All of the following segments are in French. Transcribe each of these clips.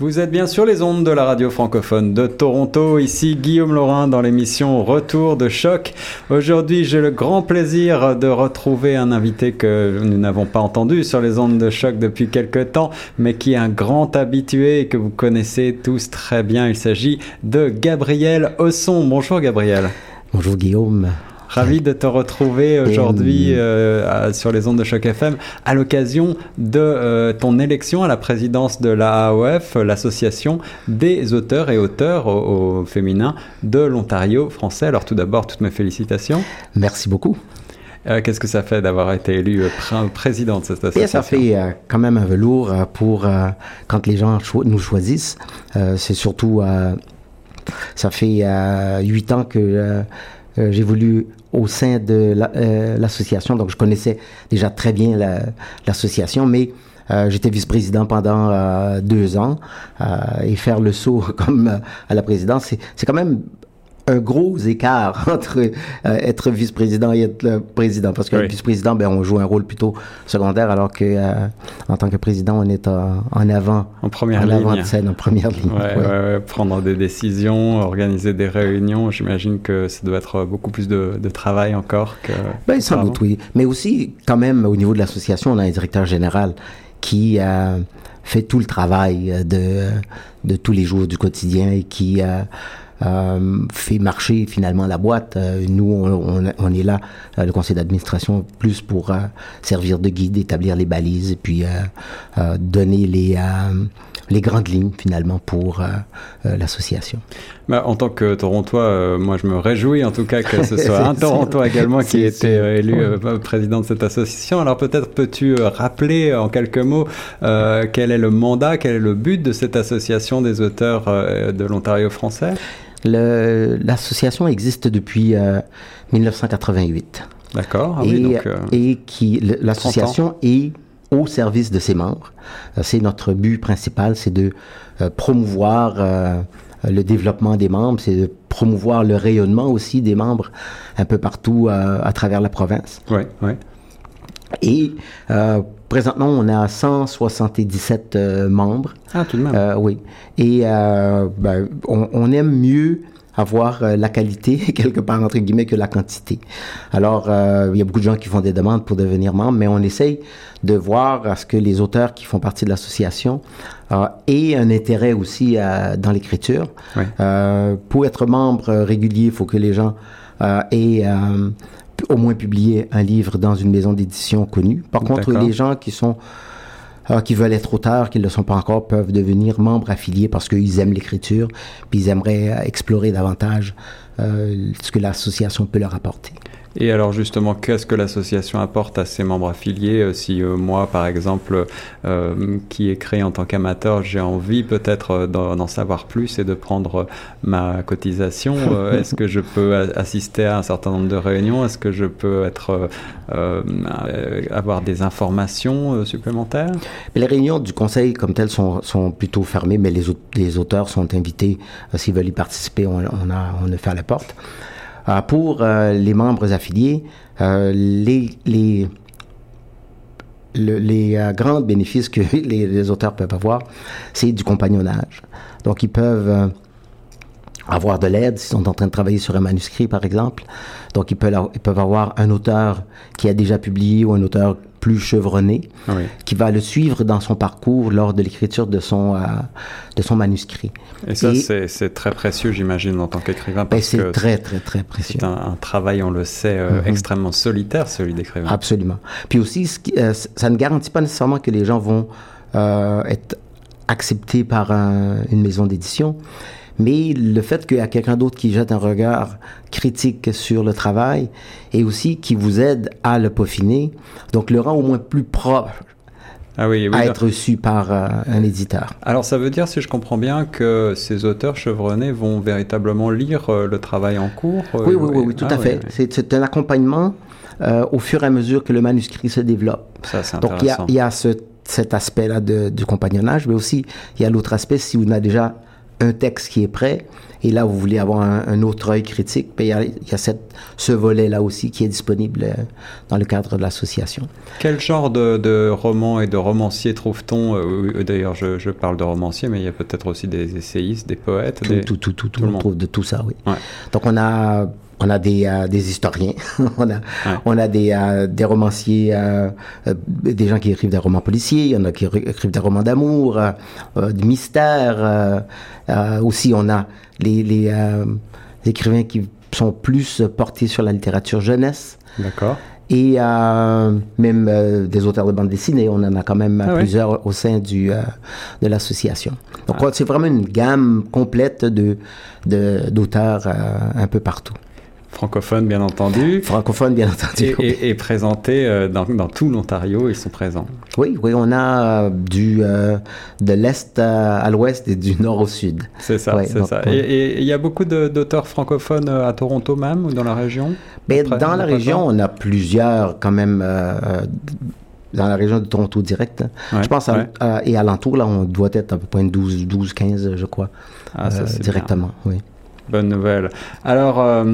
Vous êtes bien sur les ondes de la radio francophone de Toronto. Ici Guillaume Laurin dans l'émission Retour de choc. Aujourd'hui, j'ai le grand plaisir de retrouver un invité que nous n'avons pas entendu sur les ondes de choc depuis quelque temps, mais qui est un grand habitué et que vous connaissez tous très bien. Il s'agit de Gabriel Osson. Bonjour Gabriel. Bonjour Guillaume. Ravi de te retrouver aujourd'hui euh, sur les ondes de Choc FM à l'occasion de euh, ton élection à la présidence de l'AOF, l'association des auteurs et auteurs au, féminin de l'Ontario français. Alors tout d'abord, toutes mes félicitations. Merci beaucoup. Euh, Qu'est-ce que ça fait d'avoir été élu président de cette association Et Ça fait quand même un velours pour quand les gens nous choisissent. C'est surtout, ça fait huit ans que j'ai voulu au sein de euh, l'association, donc je connaissais déjà très bien l'association, mais euh, j'étais vice-président pendant euh, deux ans et faire le saut comme à la présidence, c'est quand même un gros écart entre euh, être vice-président et être le président. Parce que vice-président, ben, on joue un rôle plutôt secondaire, alors que euh, en tant que président, on est en avant. En première ligne. Avant de scène, en première ligne. Ouais, prendre des décisions, organiser des réunions. J'imagine que ça doit être beaucoup plus de, travail encore que. Ben, sans doute, oui. Mais aussi, quand même, au niveau de l'association, on a un directeur général qui euh, fait tout le travail de, de tous les jours du quotidien et qui euh, fait marcher finalement la boîte. Euh, nous, on, on, est là, euh, le conseil d'administration, plus pour servir de guide, établir les balises, et puis donner les, les grandes lignes finalement pour l'association. Bah, en tant que Torontois, moi je me réjouis en tout cas que ce soit un Torontois également qui ait été élu président de cette association. Alors peut-être peux-tu rappeler en quelques mots quel est le mandat, quel est le but de cette association des auteurs de l'Ontario français? L'association existe depuis 1988. Euh, D'accord. Ah et, donc, euh, et qui l'association est au service de ses membres. Euh, c'est notre but principal, c'est de promouvoir le développement des membres, c'est de promouvoir le rayonnement aussi des membres un peu partout à travers la province. Oui, oui. Et euh, présentement, on a 177 euh, membres. Ah, tout de même. Euh, oui. Et ben, on, on, aime mieux avoir la qualité, quelque part, entre guillemets, que la quantité. Alors, il y a beaucoup de gens qui font des demandes pour devenir membre, mais on essaye de voir à ce que les auteurs qui font partie de l'association aient un intérêt aussi dans l'écriture. Oui. pour être membre régulier, il faut que les gens aient au moins publier un livre dans une maison d'édition connue. Par contre, les gens qui sont euh, qui veulent être auteurs, qui ne le sont pas encore, peuvent devenir membres affiliés parce qu'ils aiment l'écriture, puis ils aimeraient explorer davantage euh, ce que l'association peut leur apporter. Et alors justement, qu'est-ce que l'association apporte à ses membres affiliés euh, Si euh, moi, par exemple, euh, qui est créé en tant qu'amateur, j'ai envie peut-être d'en savoir plus et de prendre ma cotisation, est-ce que je peux assister à un certain nombre de réunions? Est-ce que je peux être, avoir des informations supplémentaires? Les réunions du conseil comme telles sont, sont plutôt fermées, mais les, les auteurs sont invités. S'ils veulent y participer, on, on, a, on fait à la porte. Euh, pour euh, les membres affiliés, euh, les, les, les grands bénéfices que les, auteurs peuvent avoir, c'est du compagnonnage. Donc, ils peuvent avoir de l'aide s'ils sont en train de travailler sur un manuscrit, par exemple. Donc, ils peuvent, ils peuvent avoir un auteur qui a déjà publié ou un auteur plus chevronné, qui va le suivre dans son parcours lors de l'écriture de son euh, de son manuscrit. Et ça, c'est très précieux, j'imagine, en tant qu'écrivain. Ben, c'est très, très, très précieux. C'est un, travail, on le sait, euh, mhm. extrêmement solitaire, celui d'écrivain. Absolument. Puis aussi, euh, ça ne garantit pas nécessairement que les gens vont être acceptés par une maison d'édition, mais le fait qu'il y a quelqu'un d'autre qui jette un regard critique sur le travail et aussi qui vous aide à le peaufiner, donc le rend au moins plus proche ah oui, à être reçu par euh, un éditeur. Alors ça veut dire, si je comprends bien, que ces auteurs chevronnés vont véritablement lire euh, le travail en cours euh, Oui, oui, oui, tout ah à fait. C'est un accompagnement au fur et à mesure que le manuscrit se développe. Ça, c'est Donc il y a, ce, cet aspect-là du compagnonnage, mais aussi il y a l'autre aspect, si vous n'avez déjà un texte qui est prêt, et là, vous voulez avoir un, autre œil critique, ben, il y a, y a cette, ce volet-là aussi qui est disponible euh, dans le cadre de l'association. Quel genre de, de romans et de romanciers trouve-t-on euh, D'ailleurs, je, je, parle de romanciers, mais il y a peut-être aussi des essayistes, des poètes. Tout, des... tout, tout, tout, tout, on trouve de tout ça, oui. Ouais. Donc, on a on a des, euh, des historiens, on a, ouais. on a des, euh, des romanciers, euh, des gens qui écrivent des romans policiers, il y en a qui écrivent des romans d'amour, de mystère. aussi, on a les, les écrivains qui sont plus portés sur la littérature jeunesse. D'accord. Et même des auteurs de bande dessinée, on en a quand même ah plusieurs ouais. au sein du, de l'association. Donc, ah. c'est vraiment une gamme complète de, d'auteurs un peu partout. Francophone, bien entendu. Francophone, bien entendu. Et, et, et présenté euh, dans, dans, tout l'Ontario, ils sont présents. Oui, oui, on a euh, du, euh, de l'Est à l'Ouest et du Nord au Sud. C'est ça, ouais, c'est ça. Et il y a beaucoup d'auteurs francophones à Toronto même, ou dans la région? Mais Dans la région, on a plusieurs quand même dans la région de Toronto direct. Ouais, je pense à, à, et alentour, là, on doit être à peu près 12, 12 15, je crois, ah, ça, euh, directement. Bien. Oui. Bonne nouvelle. Alors,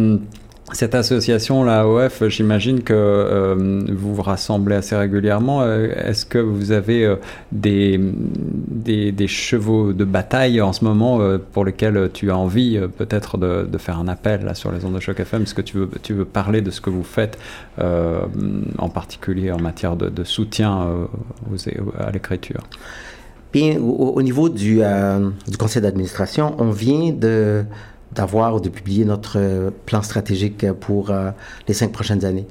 cette association, la OF, j'imagine que euh, vous vous rassemblez assez régulièrement. Euh, est-ce que vous avez euh, des, chevaux de bataille en ce moment pour lesquels tu as envie peut-être de, faire un appel là, sur les ondes de choc FM Est-ce que tu veux, parler de ce que vous faites en particulier en matière de, soutien à l'écriture? Bien, au, au, niveau du conseil d'administration, on vient de d'avoir ou de publier notre plan stratégique pour euh, les cinq prochaines années.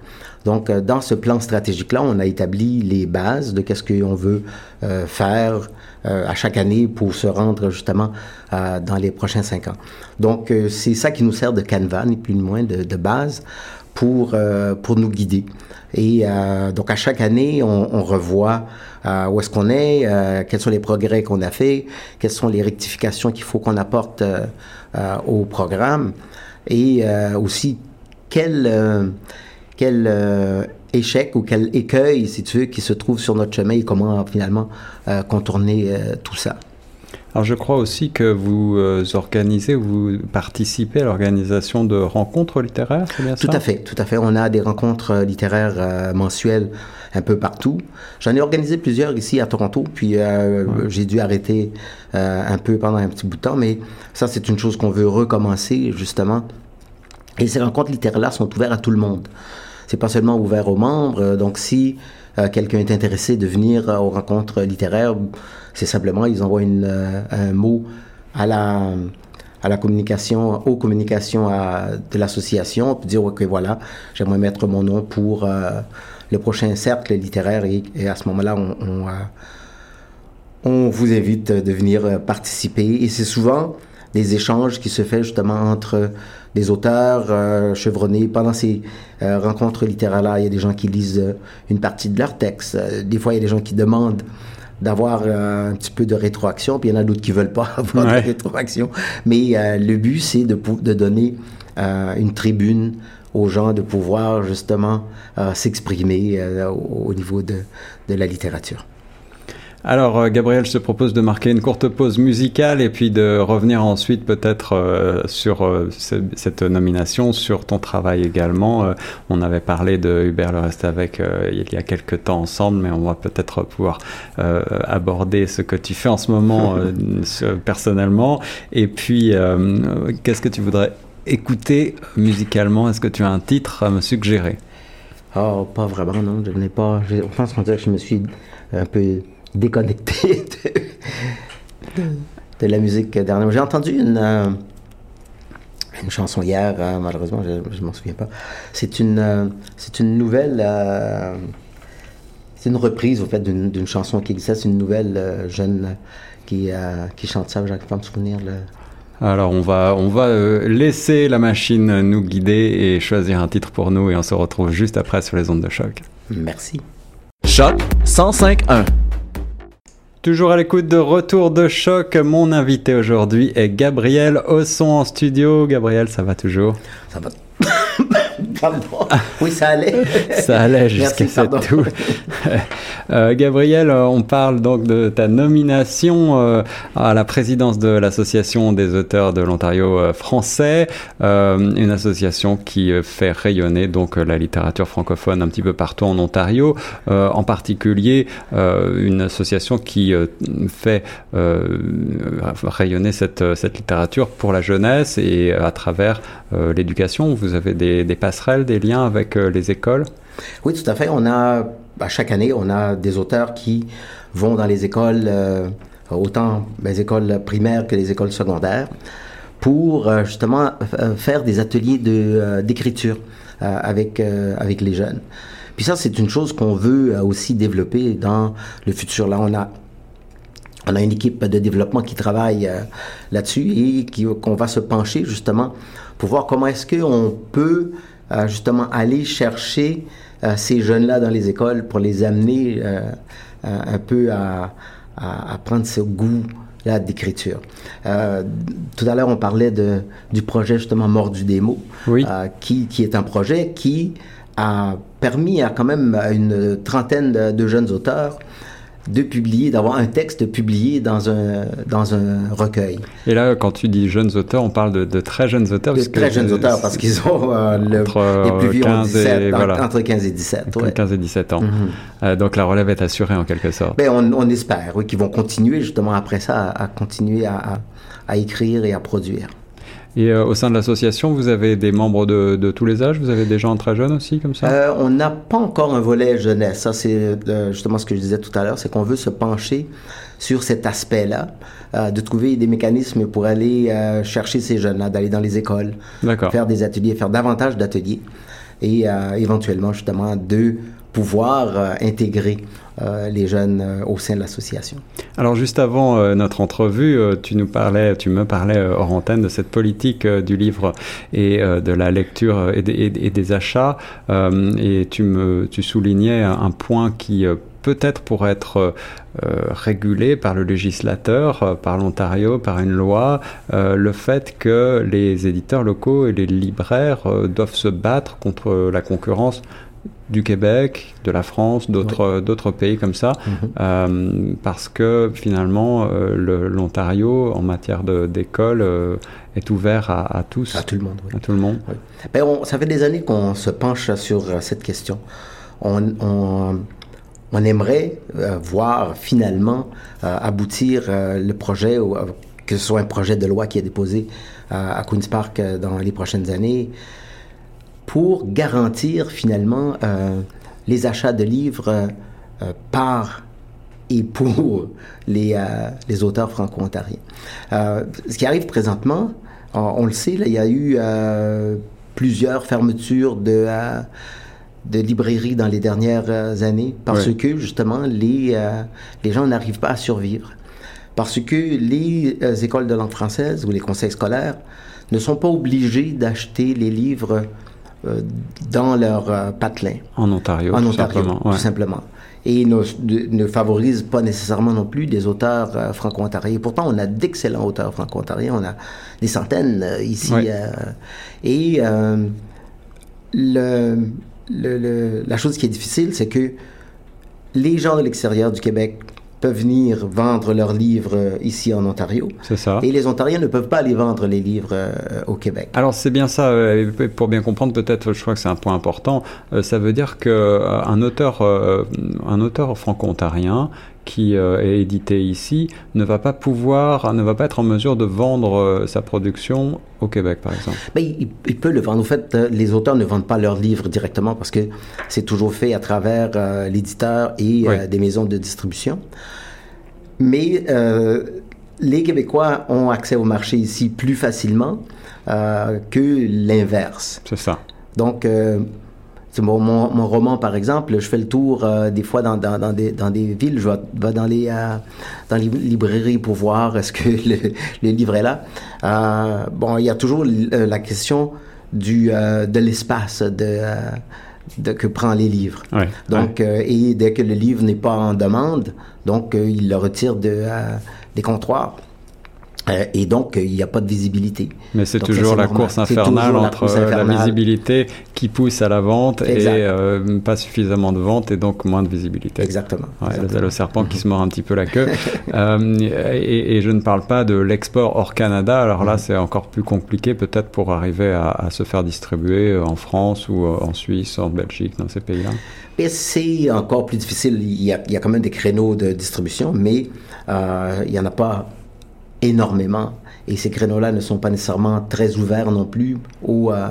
Donc, euh, dans ce plan stratégique-là, on a établi les bases de qu'est-ce qu'on veut euh, faire à chaque année pour se rendre justement dans les prochains cinq ans. Donc, c'est ça qui nous sert de canevas, ni plus ni moins, de base pour, pour nous guider. Et donc, à chaque année, on, on revoit euh, où est-ce qu'on est, euh, quels sont les progrès qu'on a fait, quelles sont les rectifications qu'il faut qu'on apporte euh, au programme et aussi quel, quel échec ou quel écueil, si tu veux, qui se trouve sur notre chemin et comment finalement contourner tout ça. Alors je crois aussi que vous euh, organisez, vous participez à l'organisation de rencontres littéraires, c'est bien tout ça Tout à fait, tout à fait. On a des rencontres littéraires euh, mensuelles un peu partout. J'en ai organisé plusieurs ici à Toronto, puis euh, ouais. j'ai dû arrêter euh, un peu pendant un petit bout de temps, mais ça c'est une chose qu'on veut recommencer justement. Et ces rencontres littéraires-là sont ouvertes à tout le monde. C'est pas seulement ouvert aux membres, donc si quelqu'un est intéressé de venir aux rencontres littéraires, c'est simplement, ils envoient euh, un mot à la, à la communication, aux communications de l'association, pour dire, OK, voilà, j'aimerais mettre mon nom pour euh, le prochain cercle littéraire et, à ce moment-là, on, on, euh, on, vous invite de venir participer. Et c'est souvent des échanges qui se font justement entre des auteurs euh, chevronnés. Pendant ces euh, rencontres littéraires-là, il y a des gens qui lisent une partie de leur texte. Des fois, il y a des gens qui demandent d'avoir euh, un petit peu de rétroaction, puis il y en a d'autres qui veulent pas avoir ouais. de rétroaction. Mais euh, le but, c'est de, de donner euh, une tribune aux gens de pouvoir justement s'exprimer au, au, niveau de, de la littérature. Alors, euh, Gabriel, je te propose de marquer une courte pause musicale et puis de revenir ensuite peut-être euh, sur euh, cette nomination, sur ton travail également. Euh, on avait parlé de Hubert Le Reste avec il y a quelques temps ensemble, mais on va peut-être pouvoir aborder ce que tu fais en ce moment personnellement. Et puis, qu'est-ce que tu voudrais écouter musicalement? Est-ce que tu as un titre à me suggérer? Oh, pas vraiment, non. Je n'ai pas. Je pense qu'on dirait que je me suis un peu déconnecté de, de, de, la musique dernièrement. J'ai entendu une, euh, une chanson hier, euh, malheureusement, je ne m'en souviens pas. C'est une, euh, c'est une nouvelle. Euh, c'est une reprise, au fait, d'une chanson qui existait. C'est une nouvelle euh, jeune qui, qui chante ça. J'arrive pas à me souvenir. Le... Alors on va, on va euh, laisser la machine nous guider et choisir un titre pour nous et on se retrouve juste après sur les ondes de choc. Merci. Choc 105.1 Toujours à l'écoute de Retour de choc, mon invité aujourd'hui est Gabriel Osson en studio. Gabriel, ça va toujours? Ça va. Pardon. Oui, ça allait. ça allait jusqu'à cette toux. euh, Gabriel, on parle donc de ta nomination euh, à la présidence de l'Association des auteurs de l'Ontario euh, français, euh, une association qui fait rayonner donc la littérature francophone un petit peu partout en Ontario, en particulier une association qui fait rayonner cette, cette littérature pour la jeunesse et à travers l'éducation. Vous avez des, des, des liens avec les écoles? Oui, tout à fait. On a, à chaque année, on a des auteurs qui vont dans les écoles, euh, autant les écoles primaires que les écoles secondaires, pour euh, justement euh, faire des ateliers d'écriture avec, avec les jeunes. Puis ça, c'est une chose qu'on veut aussi développer dans le futur. Là, on a on a une équipe de développement qui travaille là-dessus et qu'on va se pencher justement pour voir comment est-ce qu'on peut justement aller chercher ces jeunes-là dans les écoles pour les amener un peu à, à, prendre ce goût là d'écriture. Euh, tout à l'heure, on parlait de, du projet justement Mordu des mots, oui. euh, qui, qui est un projet qui a permis à quand même une trentaine de, de jeunes auteurs de publier, d'avoir un texte publié dans un, dans un recueil. Et là, quand tu dis jeunes auteurs, on parle de, de très jeunes auteurs. De très jeunes auteurs, parce qu'ils ont euh, le, entre, les plus vieux 15 17, et, voilà. entre 15 et 17. Entre ouais. 15 et 17 ans. Mm -hmm. euh, donc la relève est assurée en quelque sorte. Ben, on, on espère, oui, qu'ils vont continuer justement après ça à, à continuer à, à, à écrire et à produire. Et euh, au sein de l'association, vous avez des membres de, de, tous les âges? Vous avez des gens très jeunes aussi, comme ça? Euh, On n'a pas encore un volet jeunesse. Ça, c'est euh, justement ce que je disais tout à l'heure, c'est qu'on veut se pencher sur cet aspect-là, euh, de trouver des mécanismes pour aller chercher ces jeunes-là, d'aller dans les écoles, faire des ateliers, faire davantage d'ateliers, et éventuellement, justement, de pouvoir intégrer euh, les jeunes euh, au sein de l'association. Alors juste avant euh, notre entrevue, tu nous parlais, tu me parlais hors antenne de cette politique du livre et de la lecture et, des, achats, et tu me, tu soulignais un point qui peut-être pourrait être régulé par le législateur, par l'Ontario, par une loi, le fait que les éditeurs locaux et les libraires doivent se battre contre la concurrence du Québec, de la France, d'autres pays comme ça, mm -hmm. euh, parce que finalement euh, l'Ontario en matière d'école euh, est ouvert à, à, tous, à tout le monde. Oui. À tout le monde. Oui. Ben on, ça fait des années qu'on se penche sur cette question. On, on, on aimerait voir finalement aboutir le projet, que ce soit un projet de loi qui est déposé à Queen's Park dans les prochaines années pour garantir finalement euh, les achats de livres euh, par et pour les, euh, les auteurs franco-ontariens. ce qui arrive présentement, on, on le sait, là, il y a eu plusieurs fermetures de, de librairies dans les dernières années parce que justement les, les gens n'arrivent pas à survivre. Parce que les écoles de langue française ou les conseils scolaires ne sont pas obligés d'acheter les livres dans leur euh, patelin. En Ontario, en tout Ontario, simplement. tout simplement. Et ne, ne, favorise pas nécessairement non plus des auteurs euh, franco-ontariens. Pourtant, on a d'excellents auteurs franco-ontariens. On a des centaines euh, ici. Euh, et le, le, le, la chose qui est difficile, c'est que les gens de l'extérieur du Québec peuvent venir vendre leurs livres ici en Ontario. C'est ça. Et les Ontariens ne peuvent pas aller vendre les livres euh, au Québec. Alors c'est bien ça. Euh, pour bien comprendre, peut-être, je crois que c'est un point important. Euh, ça veut dire que un auteur, un auteur franco-ontarien qui euh, est édité ici ne va pas pouvoir, ne va pas être en mesure de vendre euh, sa production au Québec, par exemple. Ben, il, il, peut le vendre. En fait, euh, les auteurs ne vendent pas leurs livres directement parce que c'est toujours fait à travers euh, l'éditeur et oui. des maisons de distribution. Mais les Québécois ont accès au marché ici plus facilement que l'inverse. C'est ça. Donc, mon, mon, mon, roman, par exemple, je fais le tour euh, des fois dans, dans, dans, des, dans des villes, je vais, vais dans, les, euh, dans les librairies pour voir est-ce que le, le, livre est là. Euh, bon, il y a toujours la question du, euh, de l'espace de, de, que prend les livres. Ouais, donc, ouais. et dès que le livre n'est pas en demande, donc il le retire de, des comptoirs. Euh, et donc, il n'y a pas de visibilité. Mais c'est toujours la course infernale entre course euh, la visibilité qui pousse à la vente Exact. et euh, pas suffisamment de vente et donc moins de visibilité. Exactement. Ouais, exactement. le serpent qui se mord un petit peu la queue. Euh, et, et je ne parle pas de l'export hors Canada. Alors là, c'est encore plus compliqué peut-être pour arriver à, à se faire distribuer euh, en France ou euh, en Suisse, en Belgique, dans ces pays-là. C'est encore plus difficile. Il y, a, il y a quand même des créneaux de distribution, mais euh, il n'y en a pas énormément. Et ces créneaux-là ne sont pas nécessairement très ouverts non plus aux, euh,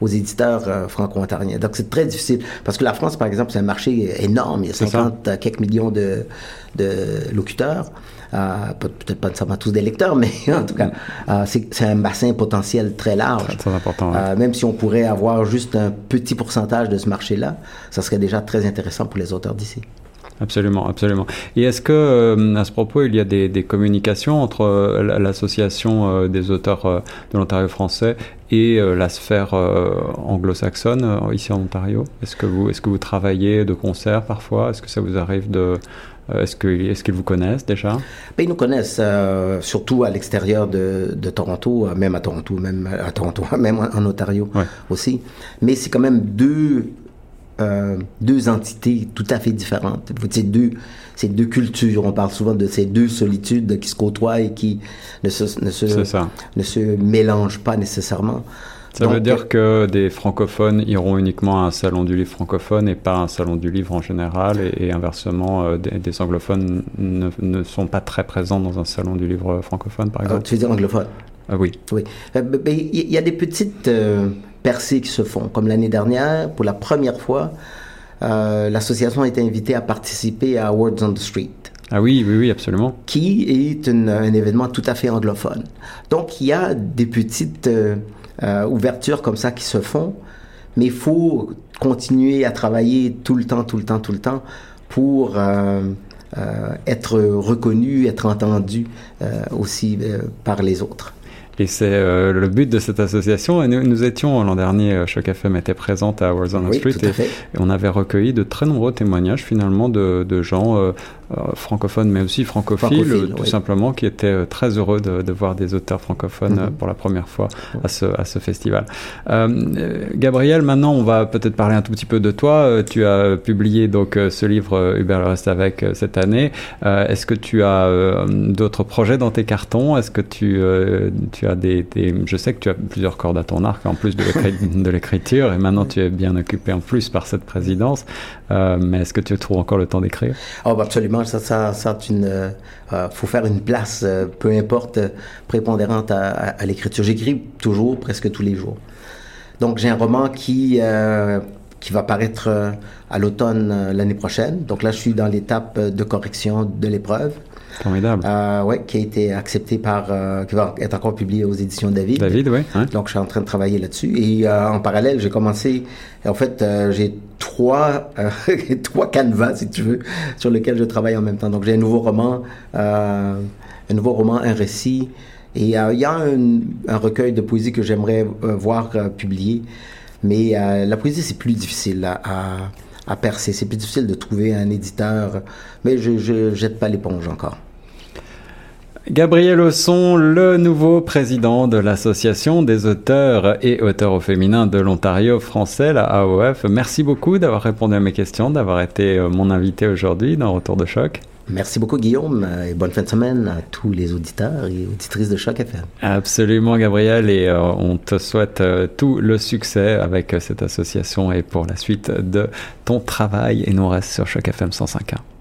aux éditeurs euh, franco-ontariens. Donc c'est très difficile. Parce que la France, par exemple, c'est un marché énorme. Il y a C'est ça. 50 euh, quelques millions de, de locuteurs. Euh, peut- Peut-être pas nécessairement tous des lecteurs, mais en tout cas, euh, c'est c'est un bassin potentiel très large. Très, très important. ouais. Euh, même si on pourrait avoir juste un petit pourcentage de ce marché-là, ça serait déjà très intéressant pour les auteurs d'ici. Absolument, absolument. Et est-ce que, euh, à ce propos, il y a des, des communications entre euh, l'association euh, des auteurs de l'Ontario français et la sphère anglo-saxonne ici en Ontario? Est-ce que vous, est-ce que vous travaillez de concert parfois? Est-ce que ça vous arrive de, est-ce que, est-ce qu'ils vous connaissent déjà? Ben, ils nous connaissent euh, surtout à l'extérieur de, de Toronto, même à Toronto, même à Toronto, même en, en Ontario Ouais. aussi. Mais c'est quand même deux, euh, deux entités tout à fait différentes. C'est deux, c'est deux cultures. On parle souvent de ces deux solitudes qui se côtoient et qui ne se, ne se, ça. ne se mélangent pas nécessairement. Ça Donc, veut dire que des francophones iront uniquement à un salon du livre francophone et pas à un salon du livre en général, et, et inversement, euh, des, des anglophones ne, ne sont pas très présents dans un salon du livre francophone, par euh, exemple tu veux dire anglophone? Ah oui, Oui. Euh, ben, ben, Il y a des petites percées qui se font. Comme l'année dernière, pour la première fois, euh, l'association a été invitée à participer à Words on the Street, ah oui, oui, oui, absolument. qui est une- un événement tout à fait anglophone. Donc, il y a des petites euh, euh, ouvertures comme ça qui se font, mais il faut continuer à travailler tout le temps, tout le temps, tout le temps pour être reconnu, être entendu aussi par les autres. Et c'est euh, le but de cette association. Et nous, nous étions l'an dernier, euh, Choc FM était présente à Words on the Oui, Street et, on avait recueilli de très nombreux témoignages finalement de, de gens euh, francophones mais aussi francophiles, Francophiles, tout oui. simplement, qui étaient très heureux de, de voir des auteurs francophones Mhm. euh, pour la première fois à ce, à ce festival. Euh, Gabriel, maintenant on va peut-être parler un tout petit peu de toi. Tu as publié donc ce livre Hubert le reste avec cette année. Est-ce que tu as d'autres projets dans tes cartons? Est-ce que tu, tu as Je sais que tu as plusieurs cordes à ton arc en plus de l'écri- de l'écriture et maintenant tu es bien occupé en plus par cette présidence. Euh, mais est-ce que tu trouves encore le temps d'écrire? Oh, bah, absolument, ça, ça, ça, euh, euh, faut faire une place, peu importe, prépondérante à, à- l'écriture. J'écris toujours, presque tous les jours. Donc, j'ai un roman qui, qui va paraître à l'automne l'année prochaine. Donc là, je suis dans l'étape de correction de l'épreuve, Formidable. euh, ouais, qui a été acceptée par, euh, qui va être encore publiée aux éditions David. David, oui. hein Donc, je suis en train de travailler là-dessus. Et euh, en parallèle, j'ai commencé. En fait, euh, j'ai trois, euh, trois canevas, si tu veux, sur lesquels je travaille en même temps. Donc, j'ai un nouveau roman, euh, un nouveau roman, un récit. Et euh, il y a un, un recueil de poésie que j'aimerais voir publié. Mais euh, la poésie, c'est plus difficile à, à, à percer. C'est plus difficile de trouver un éditeur. Mais je, je jette pas l'éponge encore. Gabriel Osson, le nouveau président de l'Association des auteurs et auteurs au féminin de l'Ontario français, la AOF. Merci beaucoup d'avoir répondu à mes questions, d'avoir été euh, mon invité aujourd'hui dans Retour de choc. Merci beaucoup, Guillaume, et bonne fin de semaine à tous les auditeurs et auditrices de Choc FM. Absolument, Gabriel, et euh, on te souhaite euh, tout le succès avec euh, cette association et pour la suite de ton travail. Et nous on reste sur Choc FM 105.1.